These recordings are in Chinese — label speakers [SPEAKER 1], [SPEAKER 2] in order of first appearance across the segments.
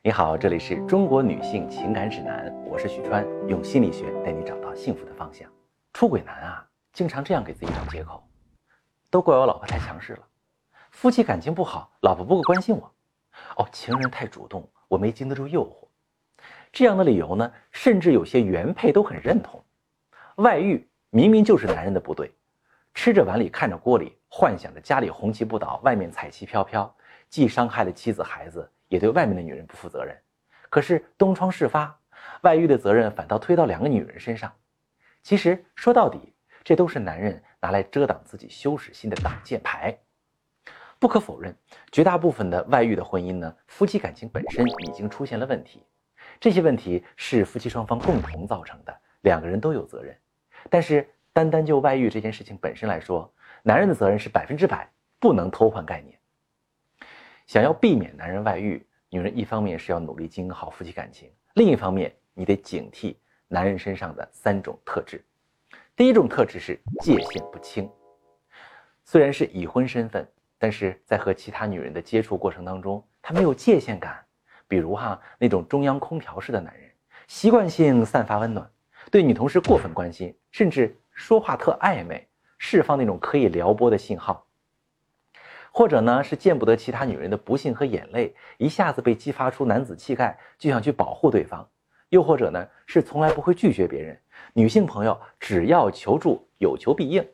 [SPEAKER 1] 你好，这里是中国女性情感指南，我是许川，用心理学带你找到幸福的方向。出轨男啊，经常这样给自己找借口，都怪我老婆太强势了，夫妻感情不好，老婆不够关心我，哦，情人太主动，我没经得住诱惑。这样的理由呢，甚至有些原配都很认同。外遇明明就是男人的不对，吃着碗里看着锅里，幻想着家里红旗不倒，外面彩旗飘飘，既伤害了妻子孩子。也对外面的女人不负责任，可是东窗事发，外遇的责任反倒推到两个女人身上。其实说到底，这都是男人拿来遮挡自己羞耻心的挡箭牌。不可否认，绝大部分的外遇的婚姻呢，夫妻感情本身已经出现了问题，这些问题是夫妻双方共同造成的，两个人都有责任。但是单单就外遇这件事情本身来说，男人的责任是百分之百，不能偷换概念。想要避免男人外遇，女人一方面是要努力经营好夫妻感情，另一方面你得警惕男人身上的三种特质。第一种特质是界限不清。虽然是已婚身份，但是在和其他女人的接触过程当中，他没有界限感。比如哈那种中央空调式的男人，习惯性散发温暖，对女同事过分关心，甚至说话特暧昧，释放那种可以撩拨的信号。或者呢，是见不得其他女人的不幸和眼泪，一下子被激发出男子气概，就想去保护对方；又或者呢，是从来不会拒绝别人，女性朋友只要求助，有求必应。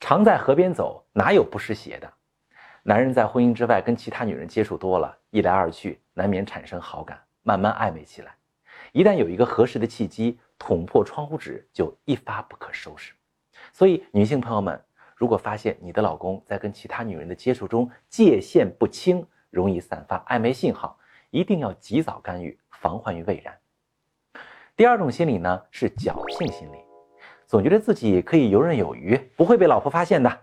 [SPEAKER 1] 常在河边走，哪有不湿鞋的？男人在婚姻之外跟其他女人接触多了，一来二去，难免产生好感，慢慢暧昧起来。一旦有一个合适的契机，捅破窗户纸就一发不可收拾。所以，女性朋友们。如果发现你的老公在跟其他女人的接触中界限不清，容易散发暧昧信号，一定要及早干预，防患于未然。第二种心理呢是侥幸心理，总觉得自己可以游刃有余，不会被老婆发现的，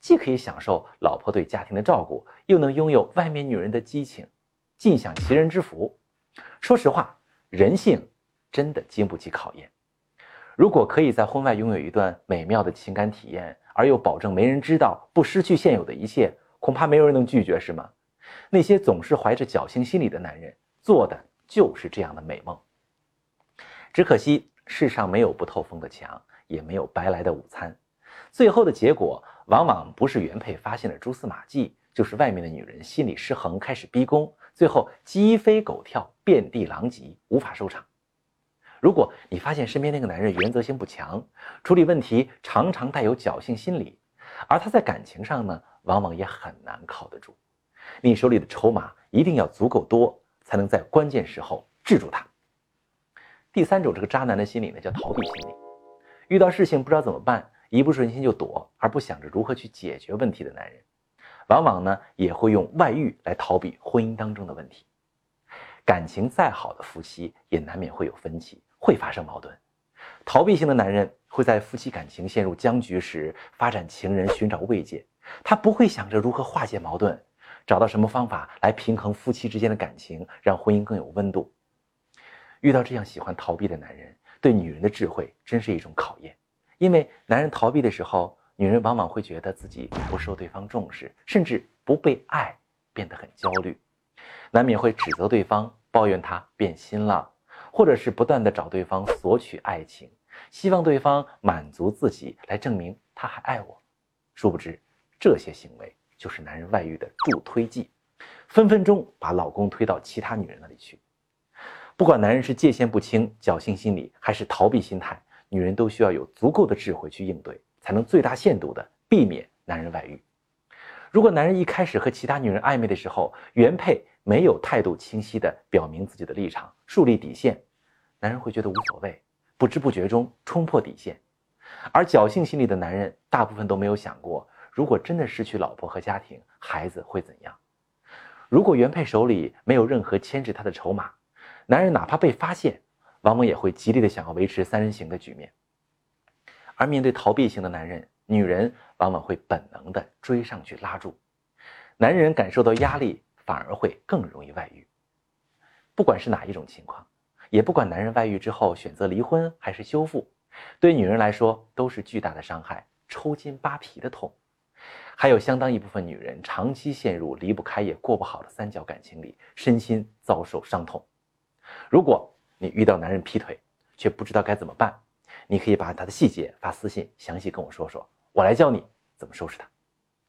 [SPEAKER 1] 既可以享受老婆对家庭的照顾，又能拥有外面女人的激情，尽享其人之福。说实话，人性真的经不起考验。如果可以在婚外拥有一段美妙的情感体验，而又保证没人知道，不失去现有的一切，恐怕没有人能拒绝，是吗？那些总是怀着侥幸心理的男人，做的就是这样的美梦。只可惜世上没有不透风的墙，也没有白来的午餐。最后的结果，往往不是原配发现了蛛丝马迹，就是外面的女人心理失衡，开始逼宫，最后鸡飞狗跳，遍地狼藉，无法收场。如果你发现身边那个男人原则性不强，处理问题常常带有侥幸心理，而他在感情上呢，往往也很难靠得住。你手里的筹码一定要足够多，才能在关键时候制住他。第三种这个渣男的心理呢，叫逃避心理。遇到事情不知道怎么办，一不顺心就躲，而不想着如何去解决问题的男人，往往呢也会用外遇来逃避婚姻当中的问题。感情再好的夫妻，也难免会有分歧。会发生矛盾，逃避型的男人会在夫妻感情陷入僵局时发展情人寻找慰藉，他不会想着如何化解矛盾，找到什么方法来平衡夫妻之间的感情，让婚姻更有温度。遇到这样喜欢逃避的男人，对女人的智慧真是一种考验，因为男人逃避的时候，女人往往会觉得自己不受对方重视，甚至不被爱，变得很焦虑，难免会指责对方，抱怨他变心了。或者是不断的找对方索取爱情，希望对方满足自己来证明他还爱我，殊不知这些行为就是男人外遇的助推剂，分分钟把老公推到其他女人那里去。不管男人是界限不清、侥幸心理，还是逃避心态，女人都需要有足够的智慧去应对，才能最大限度的避免男人外遇。如果男人一开始和其他女人暧昧的时候，原配。没有态度清晰地表明自己的立场，树立底线，男人会觉得无所谓，不知不觉中冲破底线。而侥幸心理的男人大部分都没有想过，如果真的失去老婆和家庭，孩子会怎样？如果原配手里没有任何牵制他的筹码，男人哪怕被发现，往往也会极力的想要维持三人行的局面。而面对逃避型的男人，女人往往会本能的追上去拉住，男人感受到压力。反而会更容易外遇。不管是哪一种情况，也不管男人外遇之后选择离婚还是修复，对女人来说都是巨大的伤害，抽筋扒皮的痛。还有相当一部分女人长期陷入离不开也过不好的三角感情里，身心遭受伤痛。如果你遇到男人劈腿，却不知道该怎么办，你可以把他的细节发私信，详细跟我说说，我来教你怎么收拾他。